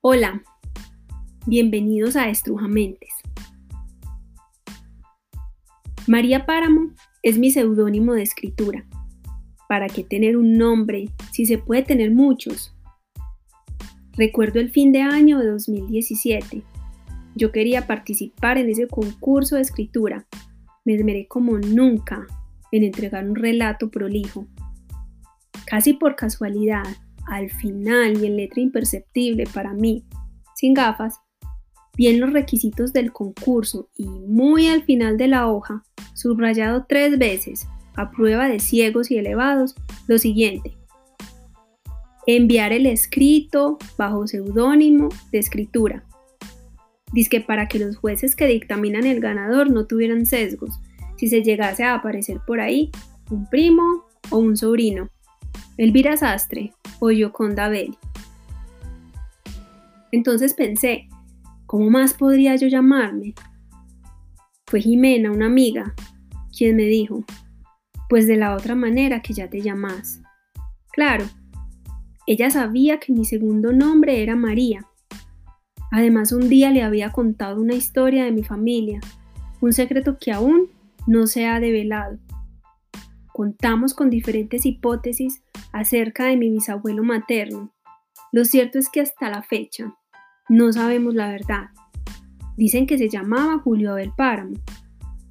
Hola, bienvenidos a Estrujamentes. María Páramo es mi seudónimo de escritura. ¿Para qué tener un nombre si se puede tener muchos? Recuerdo el fin de año de 2017. Yo quería participar en ese concurso de escritura. Me esmeré como nunca en entregar un relato prolijo. Casi por casualidad, al final y en letra imperceptible para mí, sin gafas, vi en los requisitos del concurso y muy al final de la hoja, subrayado tres veces, a prueba de ciegos y elevados, lo siguiente. Enviar el escrito bajo seudónimo de escritura. Dice para que los jueces que dictaminan el ganador no tuvieran sesgos, si se llegase a aparecer por ahí un primo o un sobrino. Elvira Sastre o Yoconda Belli. Entonces pensé, ¿cómo más podría yo llamarme? Fue Jimena, una amiga, quien me dijo, pues de la otra manera que ya te llamas. Claro, ella sabía que mi segundo nombre era María. Además, un día le había contado una historia de mi familia, un secreto que aún no se ha develado. Contamos con diferentes hipótesis acerca de mi bisabuelo materno. Lo cierto es que hasta la fecha no sabemos la verdad. Dicen que se llamaba Julio Abel Páramo.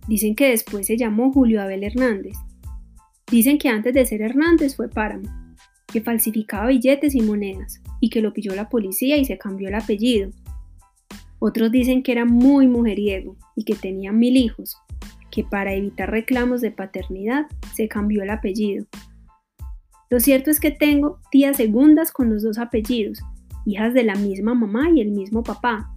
Dicen que después se llamó Julio Abel Hernández. Dicen que antes de ser Hernández fue Páramo que falsificaba billetes y monedas y que lo pilló la policía y se cambió el apellido. Otros dicen que era muy mujeriego y que tenía mil hijos, que para evitar reclamos de paternidad se cambió el apellido. Lo cierto es que tengo tías segundas con los dos apellidos, hijas de la misma mamá y el mismo papá,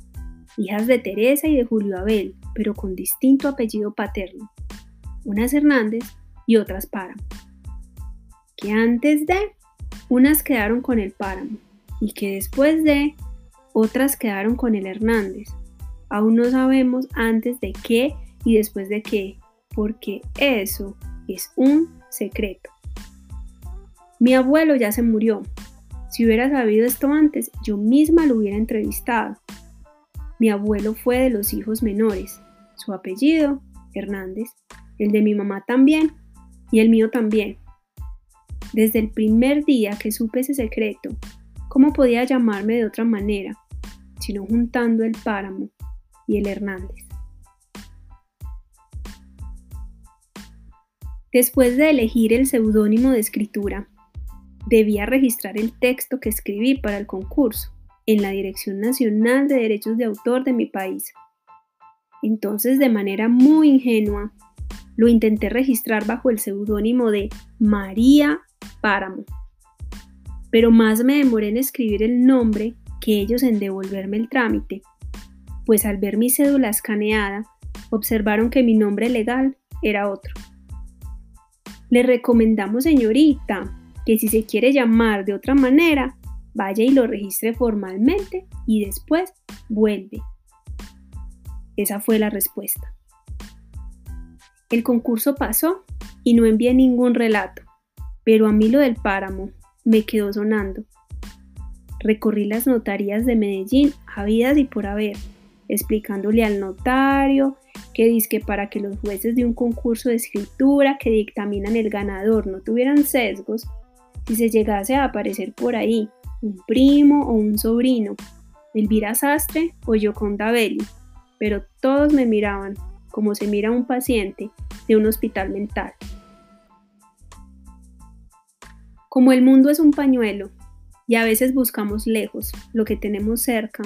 hijas de Teresa y de Julio Abel, pero con distinto apellido paterno, unas Hernández y otras Páramo. Que antes de unas quedaron con el páramo y que después de otras quedaron con el Hernández. Aún no sabemos antes de qué y después de qué, porque eso es un secreto. Mi abuelo ya se murió. Si hubiera sabido esto antes, yo misma lo hubiera entrevistado. Mi abuelo fue de los hijos menores. Su apellido, Hernández. El de mi mamá también. Y el mío también desde el primer día que supe ese secreto, ¿cómo podía llamarme de otra manera, sino juntando el páramo y el Hernández? Después de elegir el seudónimo de escritura, debía registrar el texto que escribí para el concurso en la Dirección Nacional de Derechos de Autor de mi país. Entonces, de manera muy ingenua, lo intenté registrar bajo el seudónimo de María Páramo. Pero más me demoré en escribir el nombre que ellos en devolverme el trámite, pues al ver mi cédula escaneada, observaron que mi nombre legal era otro. Le recomendamos, señorita, que si se quiere llamar de otra manera, vaya y lo registre formalmente y después vuelve. Esa fue la respuesta. El concurso pasó y no envié ningún relato pero a mí lo del páramo me quedó sonando. Recorrí las notarías de Medellín habidas y por haber, explicándole al notario que dice para que los jueces de un concurso de escritura que dictaminan el ganador no tuvieran sesgos, si se llegase a aparecer por ahí un primo o un sobrino, Elvira Sastre o Yoconda Belli, pero todos me miraban como se mira un paciente de un hospital mental. Como el mundo es un pañuelo y a veces buscamos lejos lo que tenemos cerca,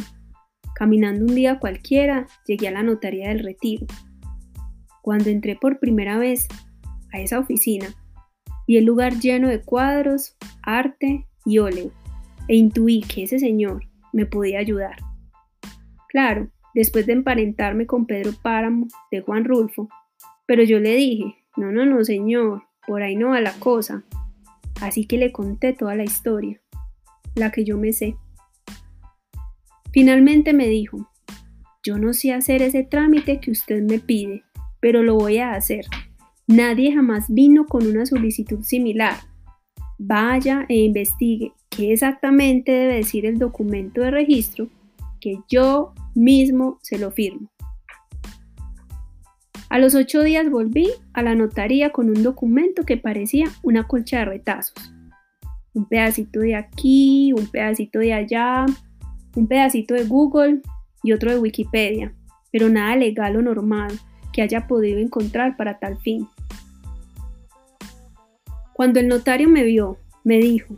caminando un día cualquiera llegué a la notaría del retiro. Cuando entré por primera vez a esa oficina, vi el lugar lleno de cuadros, arte y óleo, e intuí que ese señor me podía ayudar. Claro, después de emparentarme con Pedro Páramo de Juan Rulfo, pero yo le dije, no, no, no, señor, por ahí no va la cosa, así que le conté toda la historia, la que yo me sé. Finalmente me dijo, yo no sé hacer ese trámite que usted me pide, pero lo voy a hacer. Nadie jamás vino con una solicitud similar. Vaya e investigue qué exactamente debe decir el documento de registro que yo mismo se lo firmo. A los ocho días volví a la notaría con un documento que parecía una colcha de retazos. Un pedacito de aquí, un pedacito de allá, un pedacito de Google y otro de Wikipedia, pero nada legal o normal que haya podido encontrar para tal fin. Cuando el notario me vio, me dijo,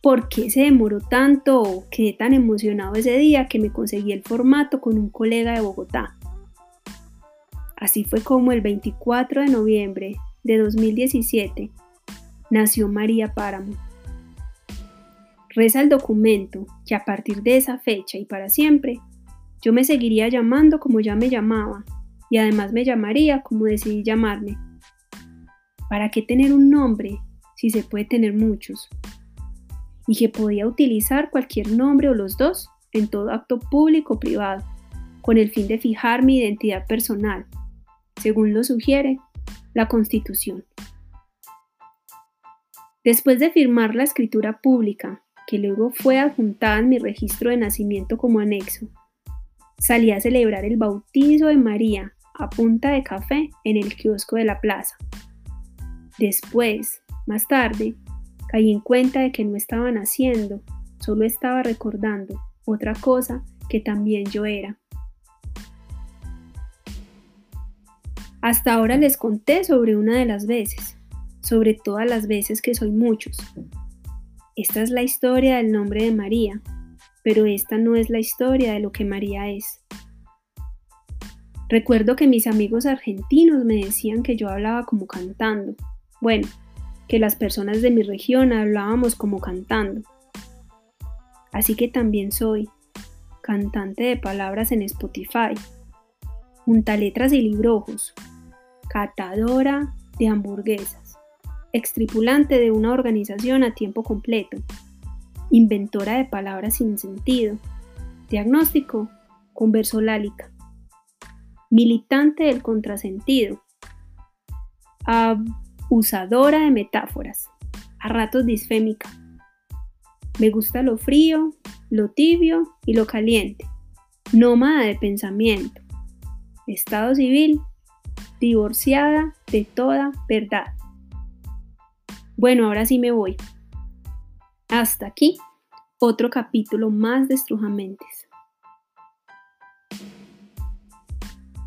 ¿por qué se demoró tanto o quedé tan emocionado ese día que me conseguí el formato con un colega de Bogotá? Así fue como el 24 de noviembre de 2017 nació María Páramo. Reza el documento que a partir de esa fecha y para siempre, yo me seguiría llamando como ya me llamaba y además me llamaría como decidí llamarme. ¿Para qué tener un nombre si se puede tener muchos? Y que podía utilizar cualquier nombre o los dos en todo acto público o privado, con el fin de fijar mi identidad personal, según lo sugiere la Constitución. Después de firmar la escritura pública, que luego fue adjuntada en mi registro de nacimiento como anexo, salí a celebrar el bautizo de María a punta de café en el kiosco de la plaza. Después, más tarde, caí en cuenta de que no estaba naciendo, solo estaba recordando otra cosa que también yo era. Hasta ahora les conté sobre una de las veces, sobre todas las veces que soy muchos. Esta es la historia del nombre de María, pero esta no es la historia de lo que María es. Recuerdo que mis amigos argentinos me decían que yo hablaba como cantando. Bueno, que las personas de mi región hablábamos como cantando. Así que también soy cantante de palabras en Spotify, letras y librojos, catadora de hamburguesas, extripulante de una organización a tiempo completo, inventora de palabras sin sentido, diagnóstico conversolálica, militante del contrasentido, abusadora de metáforas, a ratos disfémica. Me gusta lo frío, lo tibio y lo caliente, nómada de pensamiento, estado civil, divorciada de toda verdad. Bueno, ahora sí me voy. Hasta aquí, otro capítulo más de Estrujamentes.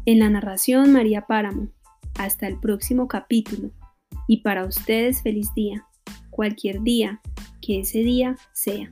En la narración María Páramo. Hasta el próximo capítulo. Y para ustedes feliz día, cualquier día que ese día sea.